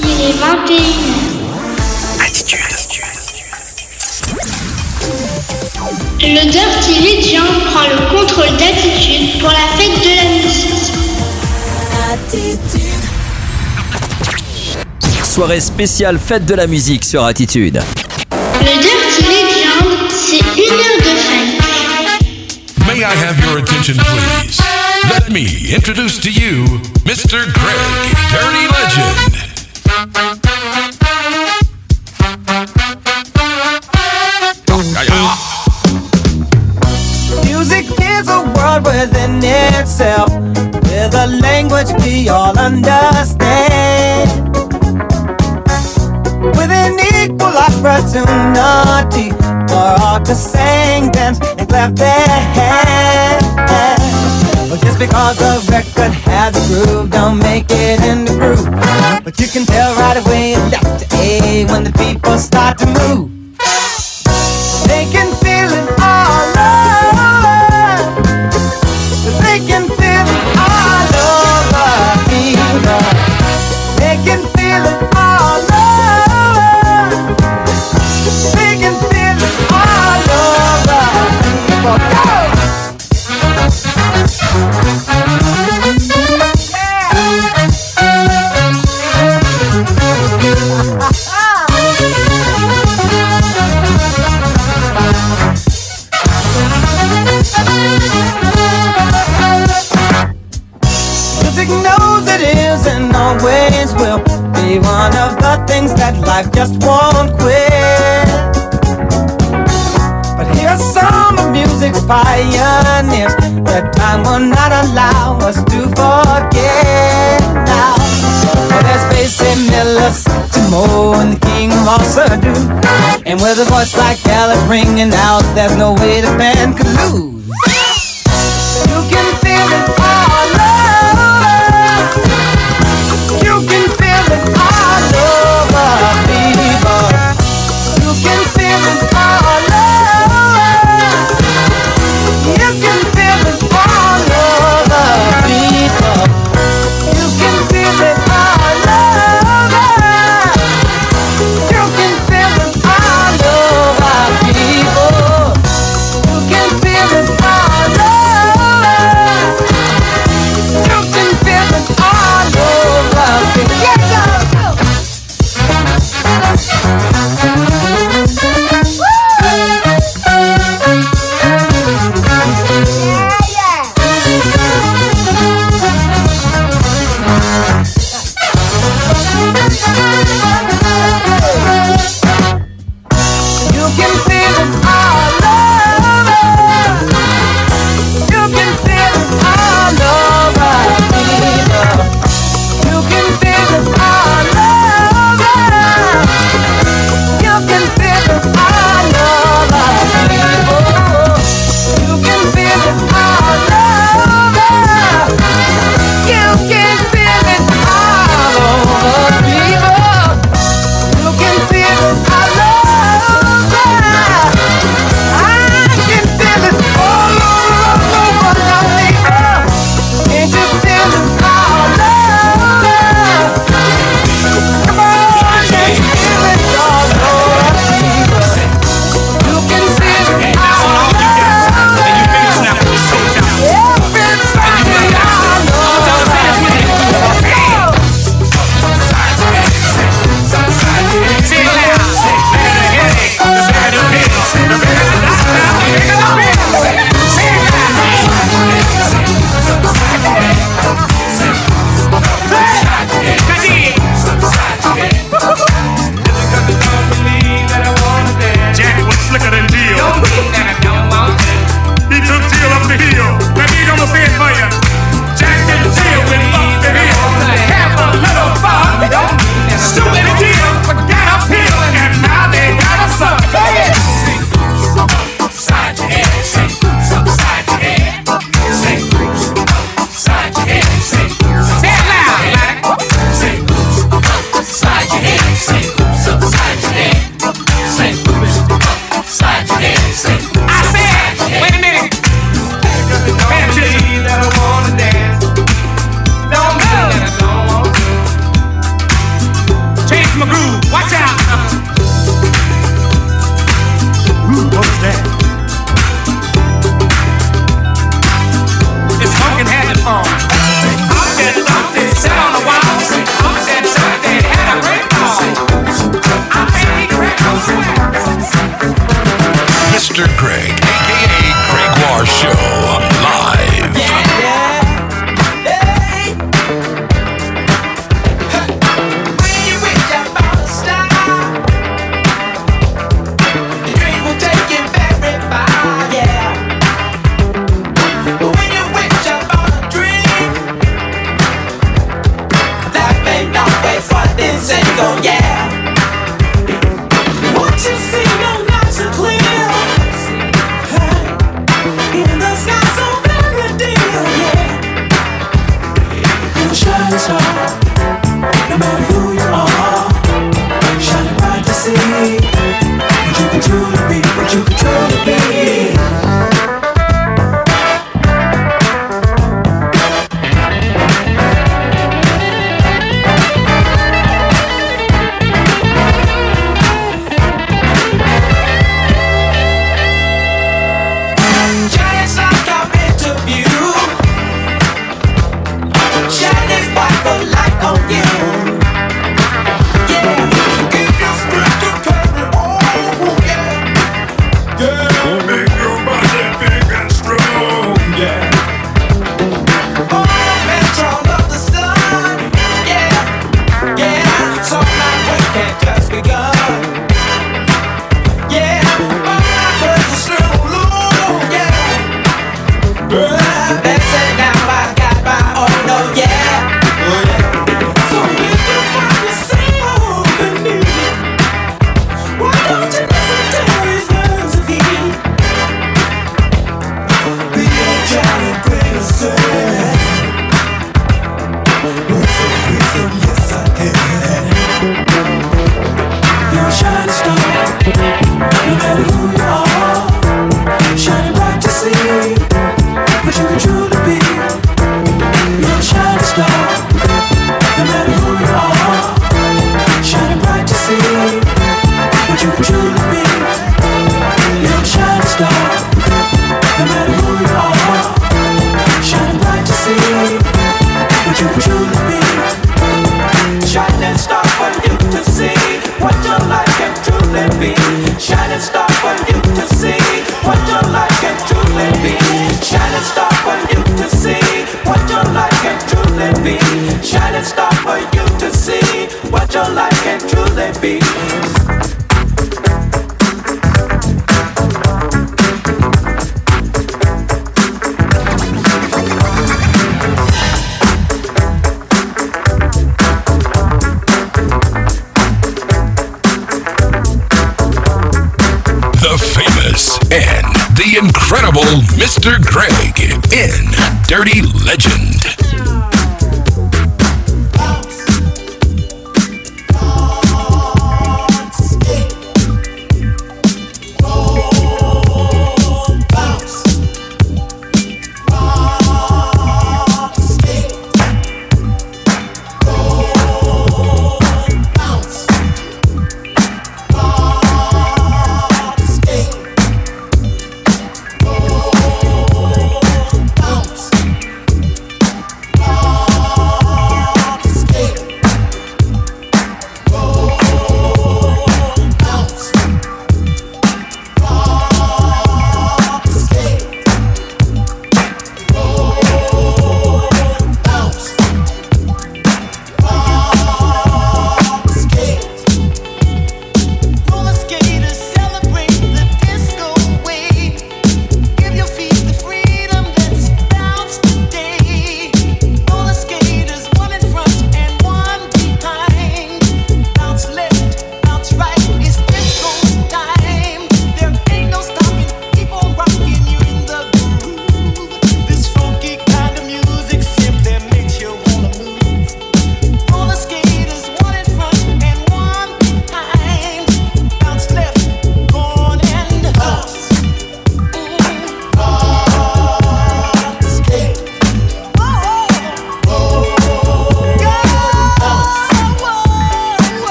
Il est 21h. Attitude. Le Dirty Legend prend le contrôle d'attitude pour la fête de la musique. Soirée spéciale fête de la musique sur Attitude. Le Dirty Legend, c'est une heure de fête. May I have your attention, please? Let me introduce to you Mr. Greg, Dirty Legend. World within itself, with a language we all understand. With an equal opportunity for all to sing, dance, and clap their hands. But just because the record has a groove, don't make it in the groove. But you can tell right away it's Dr. A when the people start to move. They can life just won't quit. But here's some of music's pioneers that time will not allow us to forget now. There's Basie Miller, Timo, and the King of all do. And with a voice like Alice ringing out, there's no way the band could lose. You can feel it all over. You can feel it all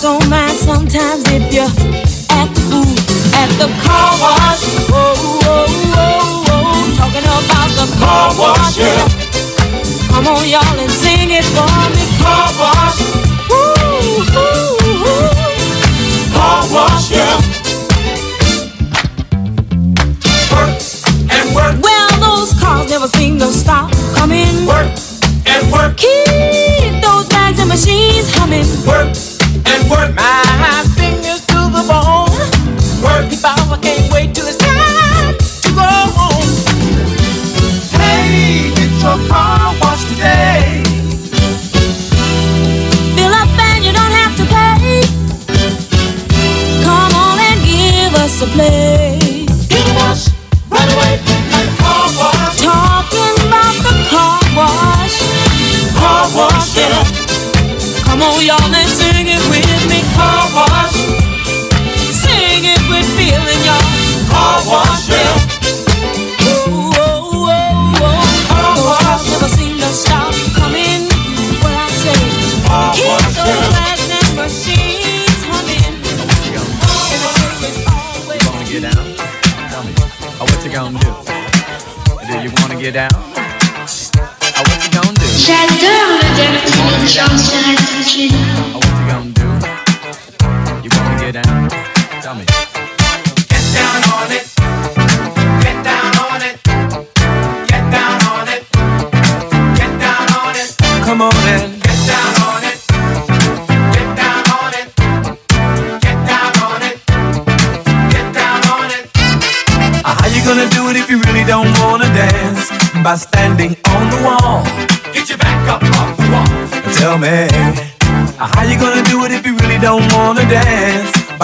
don't mind sometimes if you're at the food, at the car wash. Oh, oh, oh, oh, talking about the car wash. Yeah. Come on, y'all, and sing it for me. Car wash. Ooh. Car wash. Work and work. Well, those cars never seem to stop coming. Work and work. Keep those bags and machines humming. Work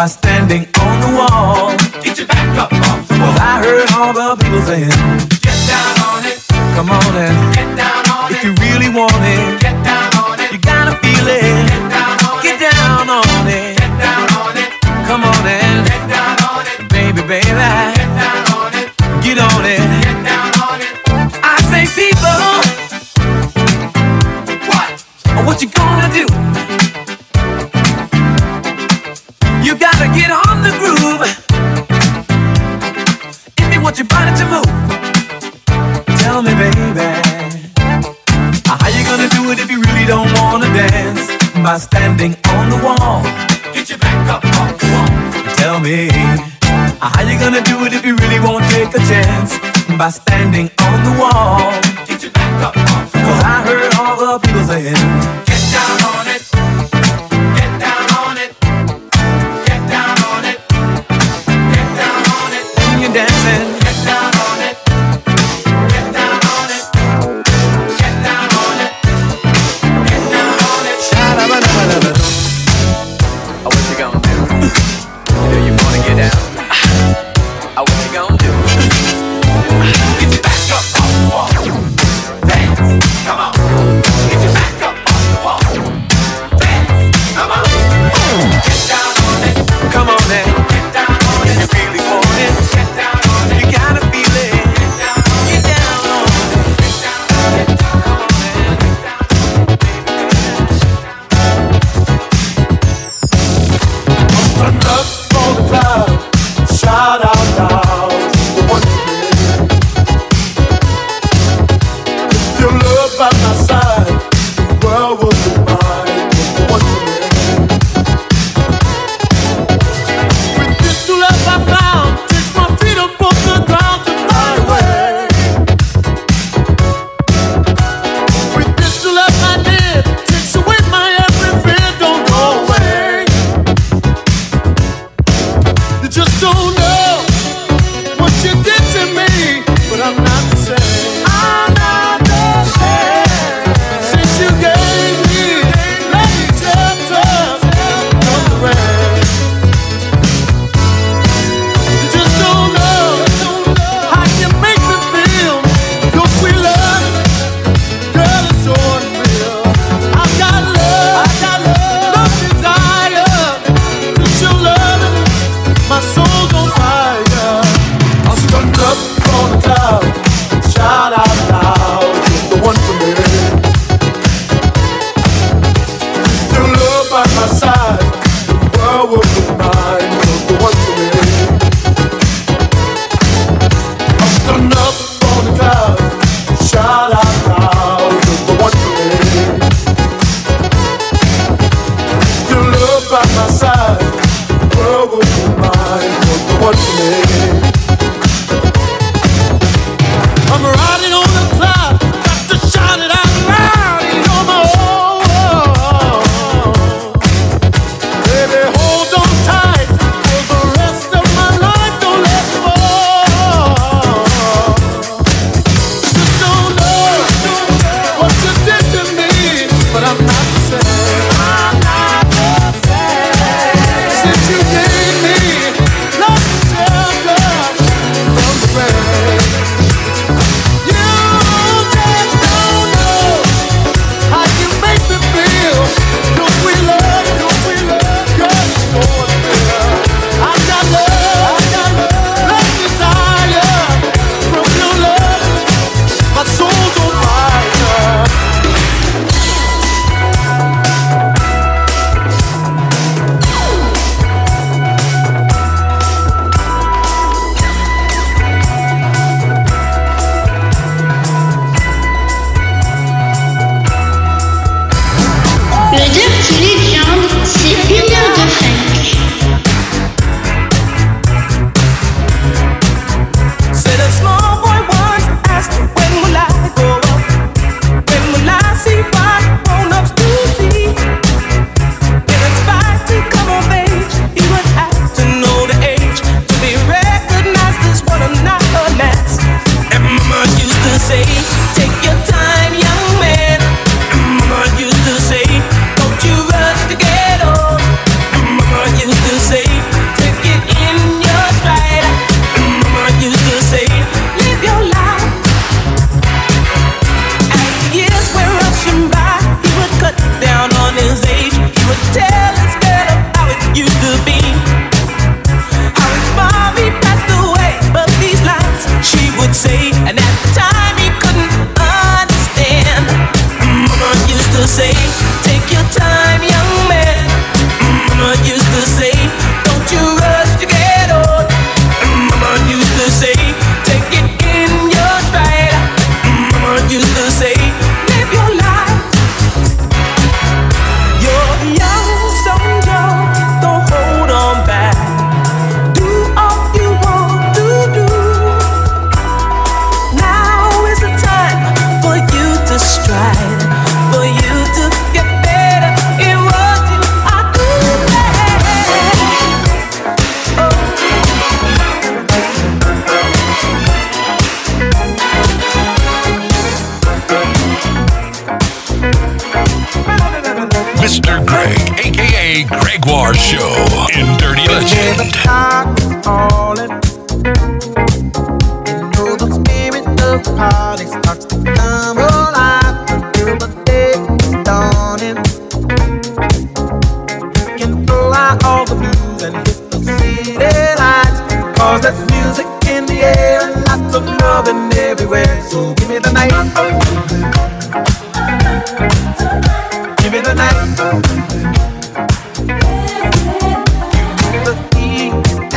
by standing on the wall. Get your back up off the wall. I heard all the people saying, Get down on it. Come on and coming. How you gonna do it if you really won't take a chance by standing on the wall?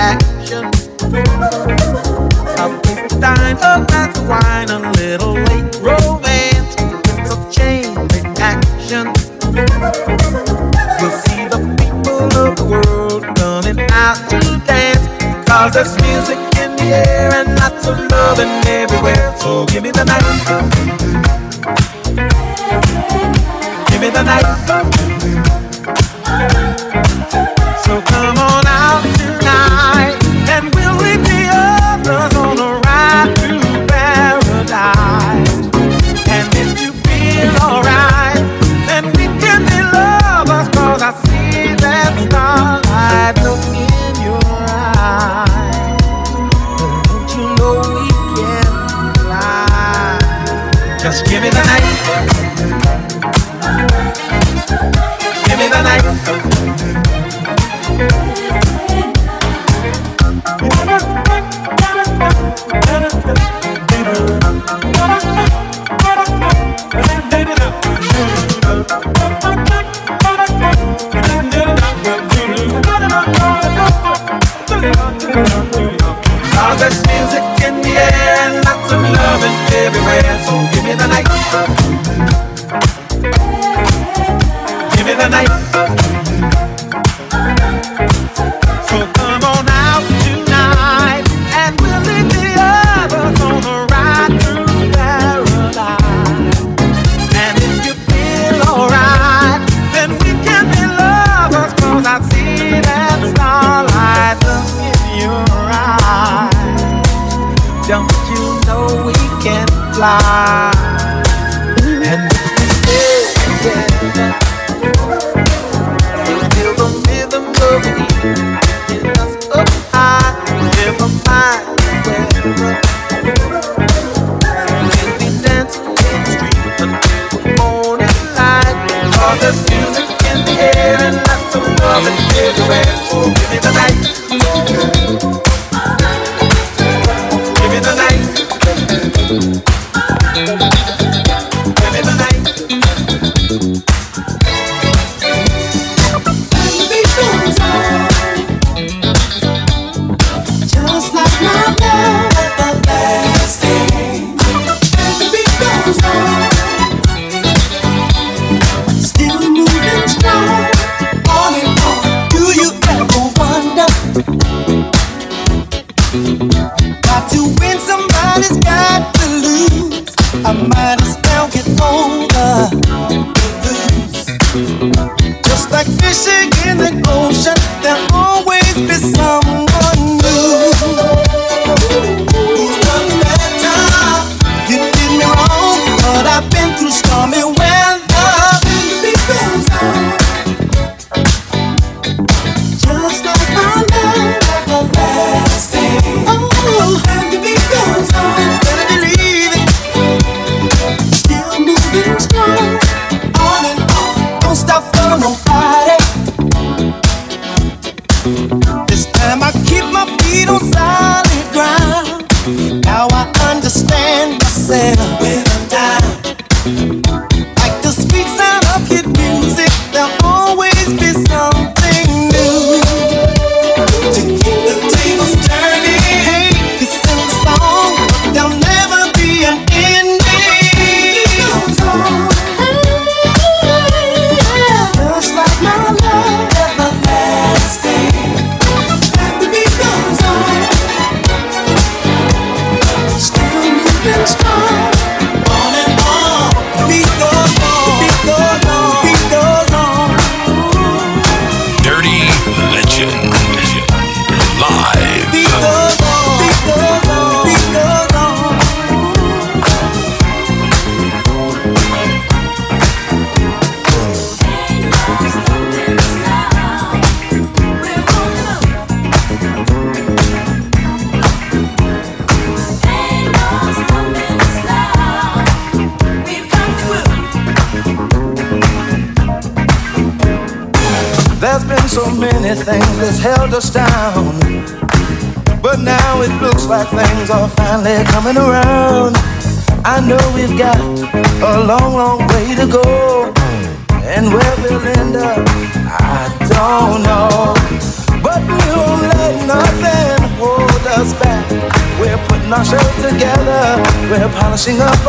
action. A glass of wine, a little late romance. Change We'll see the people of the world coming out to there's music in the air and lots of loving everywhere. So give me the night. Give me the night. ah. We're up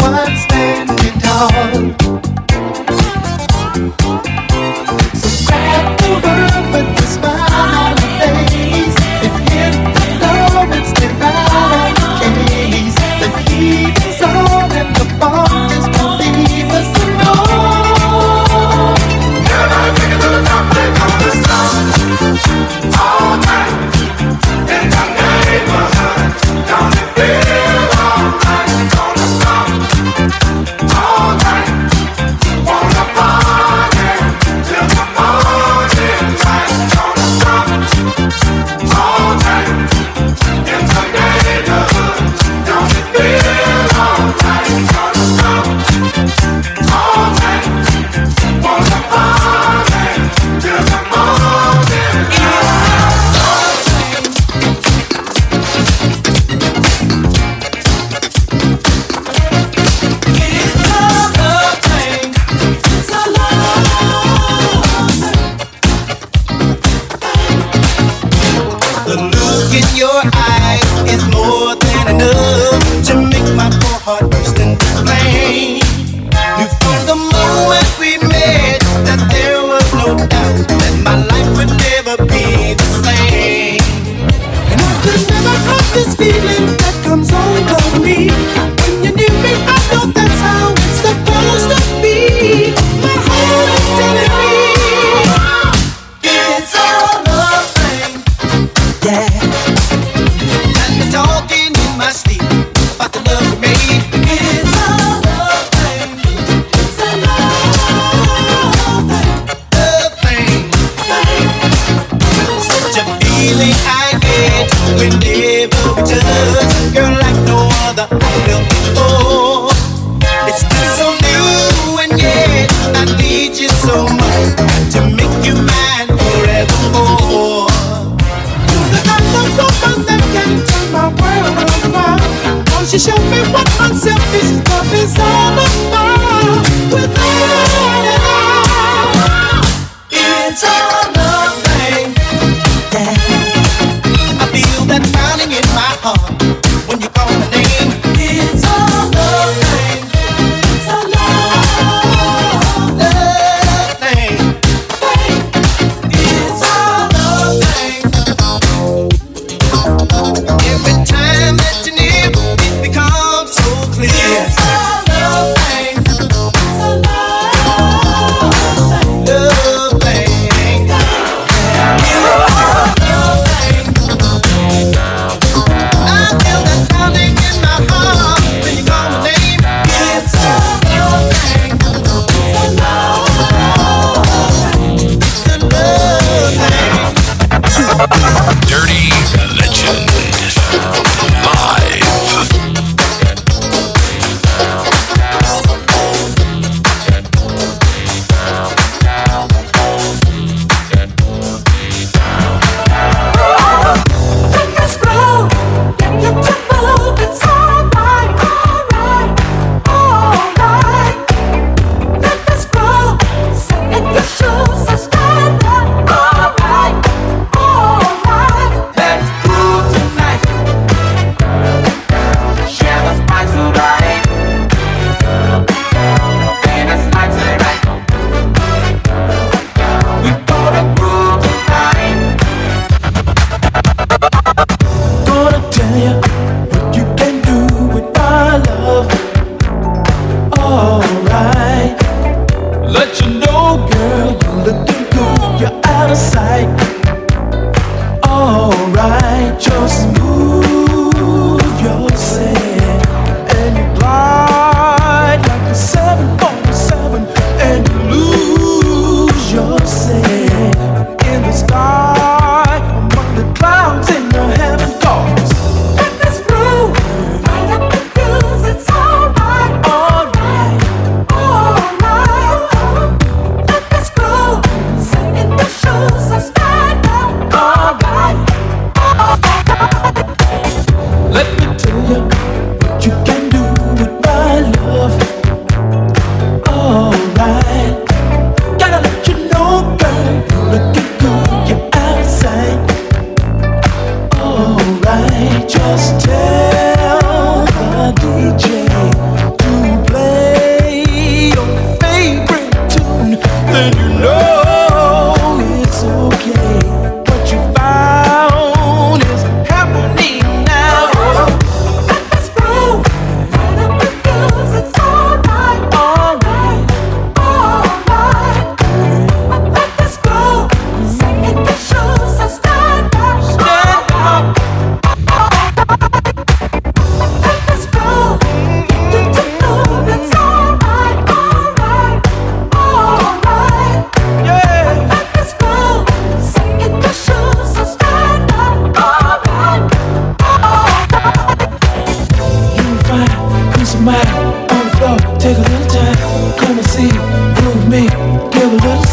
ones, standing tall.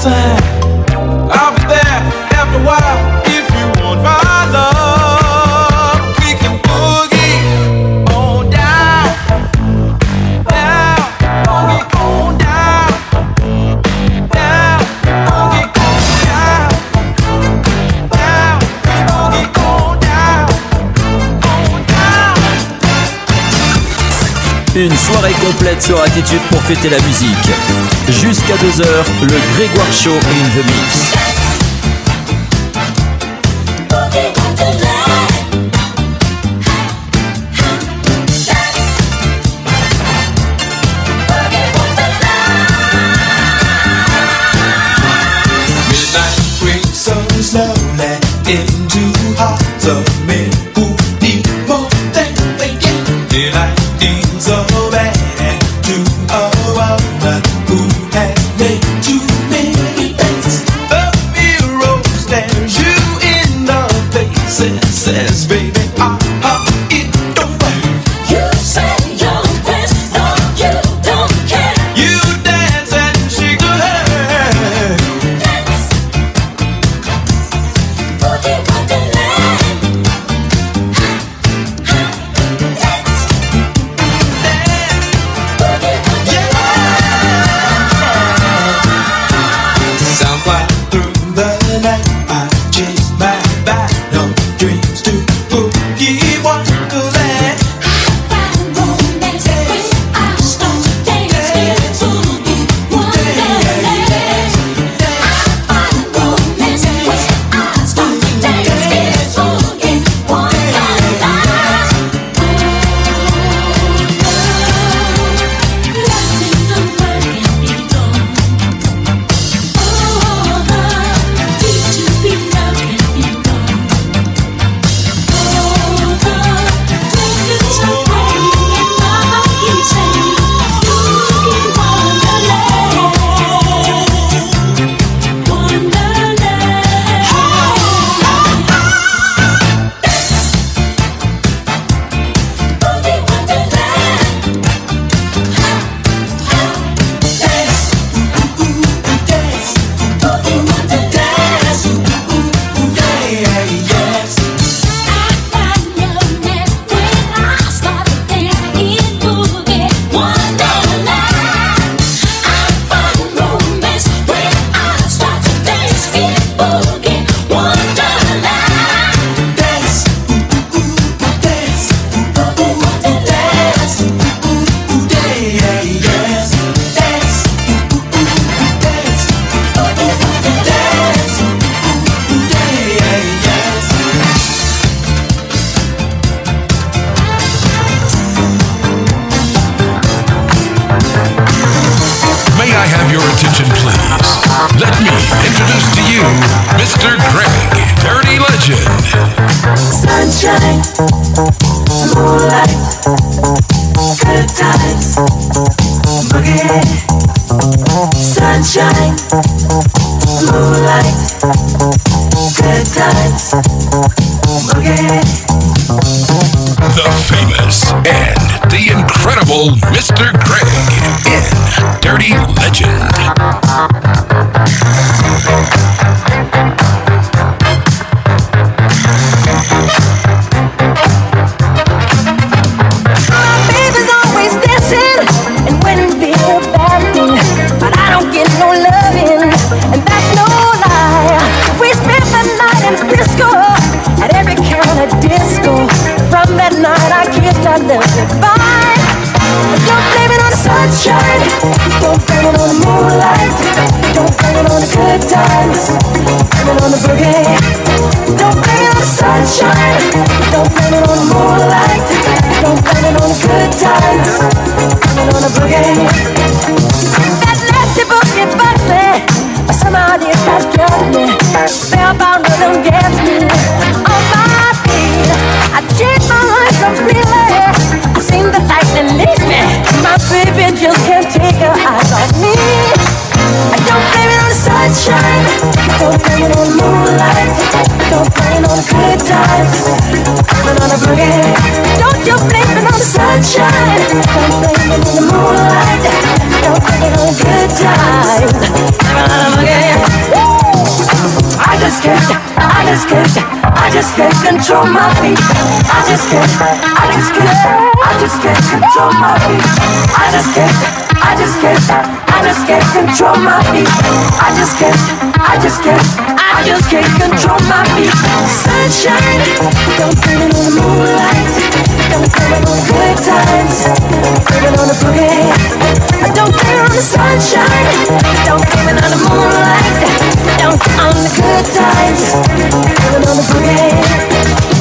side. Sur Attitude pour fêter la musique. Jusqu'à 2h, le Grégoire Show in the Mix. feet. I just can't, I just can't, I just can't control my feet. I just can't, I just can't, I just can't control my feet. I just can't, I just can't, I just can't control my feet. Sunshine, don't put it on the moonlight. Don't put it on the good times. Don't put it on the boogie. Don't put it on the sunshine. Don't put it on the moonlight. Don't on the good times. Put it on the boogie.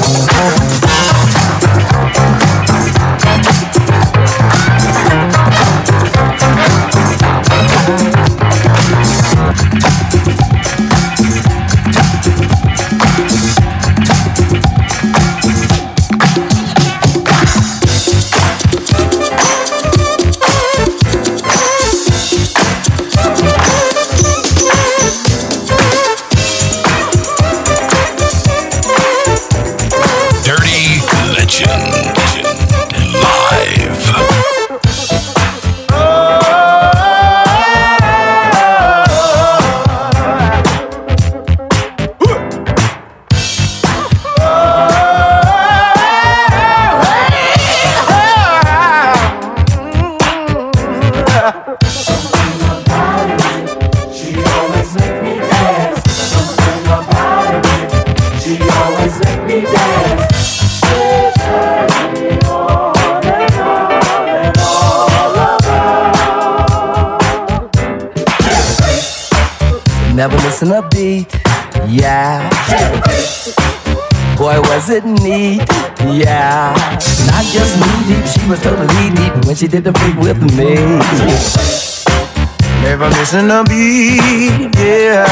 missing a beat, yeah.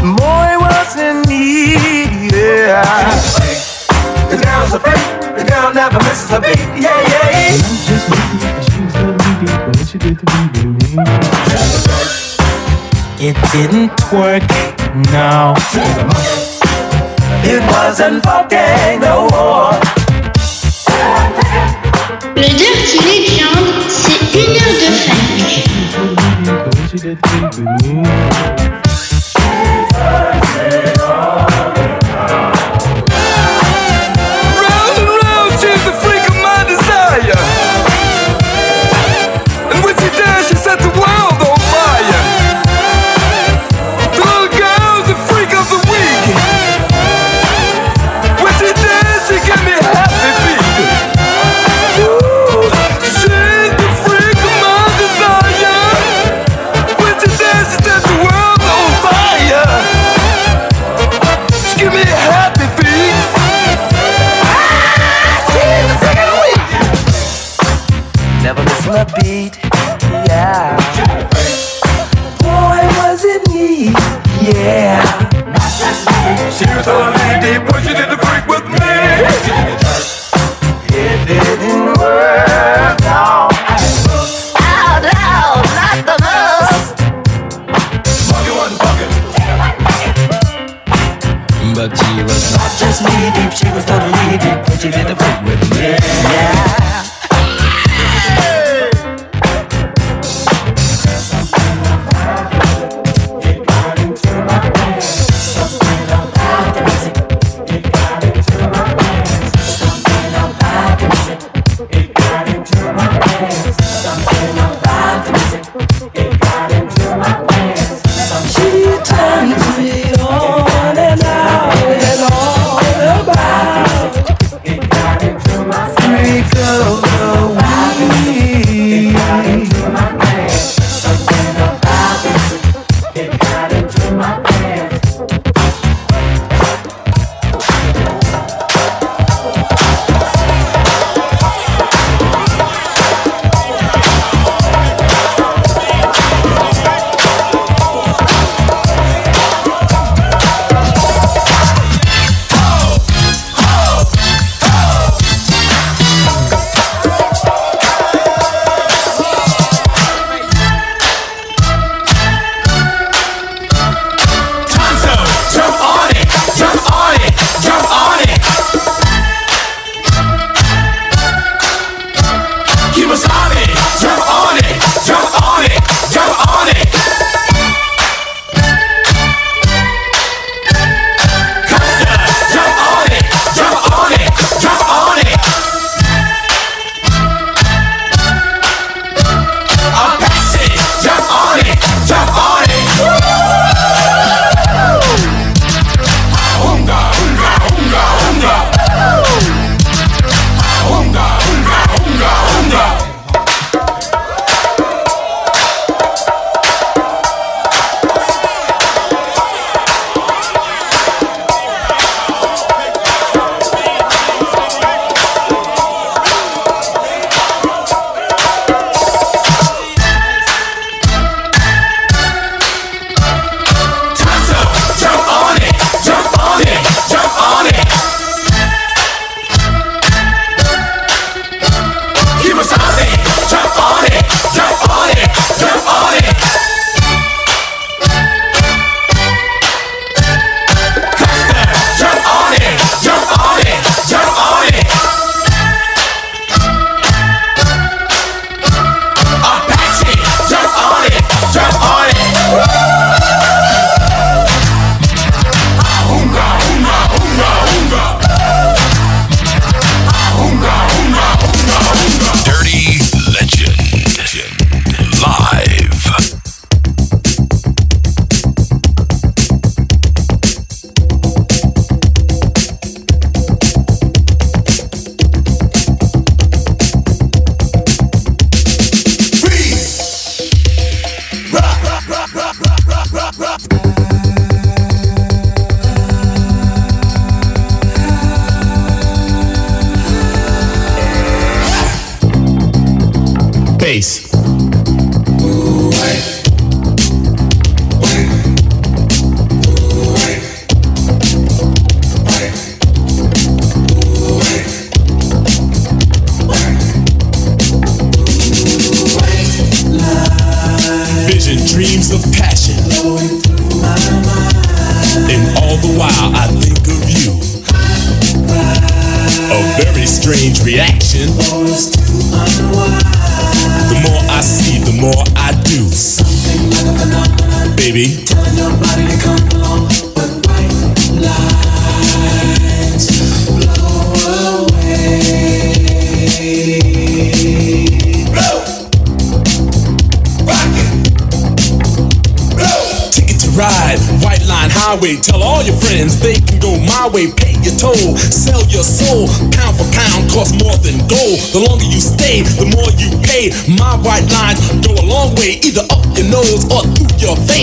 Boy wasn't me, yeah. The girl's a freak, the girl never misses a beat, yeah, yeah. yeah. Just she did to be with me. It didn't work, no. It wasn't funky. Música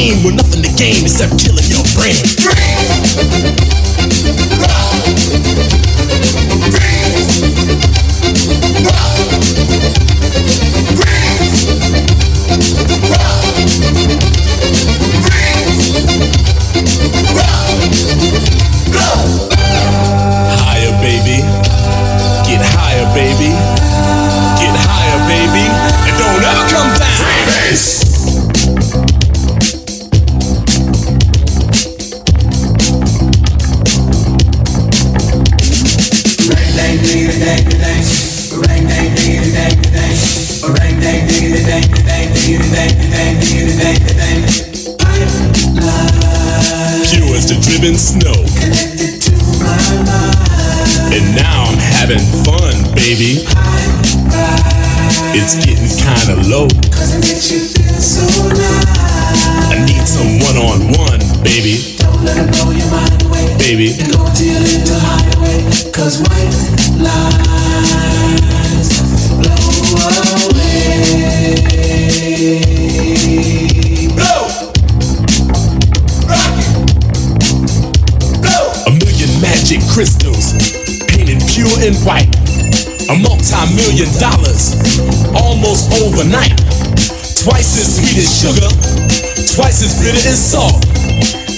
vein. With nothing to gain except killing your brain. bitter and salt.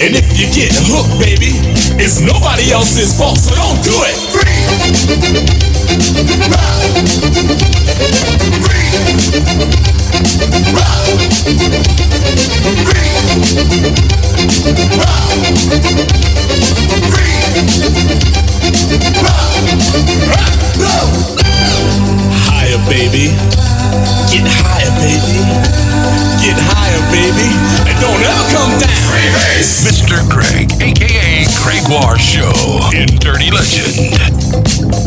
And if you get hooked, baby, it's nobody else's fault, so don't do it. Free. Free. Free. Free. Free. Free. Free. Free higher, baby. Get higher, baby. Get higher, baby. And don't ever come down. Freebase. Mr. Craig, aka Craig War Show in Dirty Legend.